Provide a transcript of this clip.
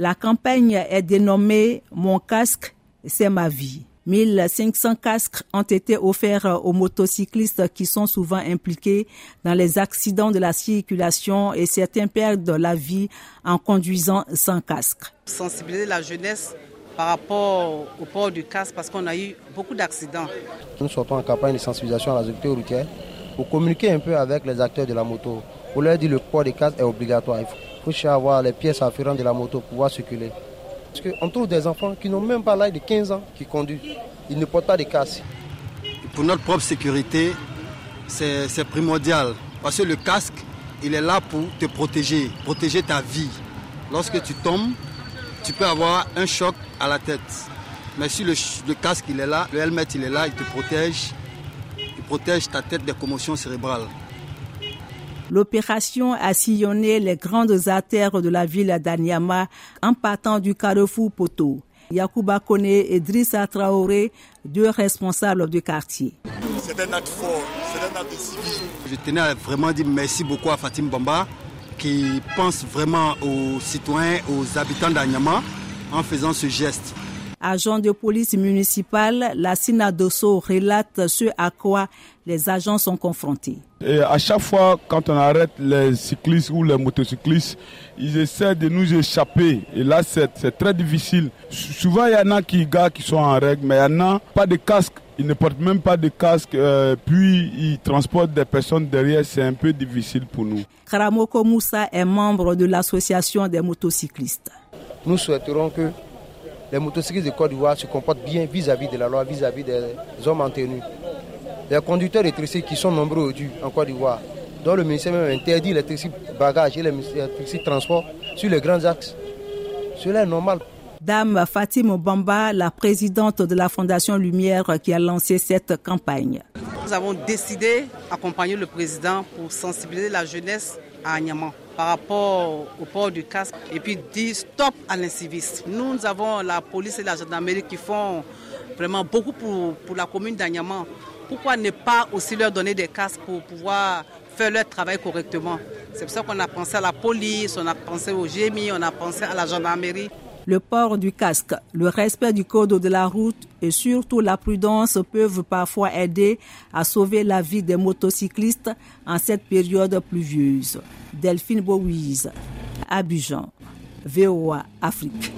La campagne est dénommée Mon casque, c'est ma vie. 1500 casques ont été offerts aux motocyclistes qui sont souvent impliqués dans les accidents de la circulation et certains perdent la vie en conduisant sans casque. Sensibiliser la jeunesse par rapport au port du casque parce qu'on a eu beaucoup d'accidents. Nous sortons en campagne de sensibilisation à la sécurité routière pour communiquer un peu avec les acteurs de la moto. Pour leur dire que le port du casque est obligatoire. Faut avoir les pièces afférentes de la moto pour pouvoir circuler. Parce qu'on trouve des enfants qui n'ont même pas l'âge de 15 ans qui conduisent. Ils ne portent pas de casque. Pour notre propre sécurité, c'est primordial. Parce que le casque, il est là pour te protéger, protéger ta vie. Lorsque tu tombes, tu peux avoir un choc à la tête. Mais si le, le, casque il est là, le helmet il est là, il te protège. Il protège ta tête des commotions cérébrales. L'opération a sillonné les grandes artères de la ville d'Anyama en partant du carrefour Poto. Yacouba Kone et Drissa Traoré, deux responsables du quartier. C'est un acte fort, c'est un acte. Je tenais à vraiment dire merci beaucoup à Fatim Bamba qui pense vraiment aux citoyens, aux habitants d'Anyama en faisant ce geste. Agent de police municipale, la Sina Dosso relate ce à quoi les agents sont confrontés. Et à chaque fois, quand on arrête les cyclistes ou les motocyclistes, ils essaient de nous échapper. Et là, c'est très difficile. Souvent, il y en a qui, gars, qui sont en règle, mais il y en a pas de casque. Ils ne portent même pas de casque, euh, puis ils transportent des personnes derrière. C'est un peu difficile pour nous. Karamoko Moussa est membre de l'association des motocyclistes. Nous souhaiterons que les motocyclistes de Côte d'Ivoire se comportent bien vis-à-vis de la loi, vis-à-vis des hommes en tenue. Les conducteurs de qui sont nombreux aujourd'hui en Côte d'Ivoire, dont le ministère même interdit les tricycles bagages et les tricycles transport sur les grands axes. Cela est normal. Dame Fatima Bamba, la présidente de la Fondation Lumière qui a lancé cette campagne. Nous avons décidé d'accompagner le président pour sensibiliser la jeunesse à Agnaman par rapport au port du casque et puis dire stop à l'incivisme. Nous, nous avons la police et la gendarmerie qui font vraiment beaucoup pour, la commune d'Agnaman. Pourquoi ne pas aussi leur donner des casques pour pouvoir faire leur travail correctement? C'est pour ça qu'on a pensé à la police, on a pensé au GMI, on a pensé à la gendarmerie. Le port du casque, le respect du code de la route et surtout la prudence peuvent parfois aider à sauver la vie des motocyclistes en cette période pluvieuse. Delphine Bouise, Abidjan, VOA Afrique.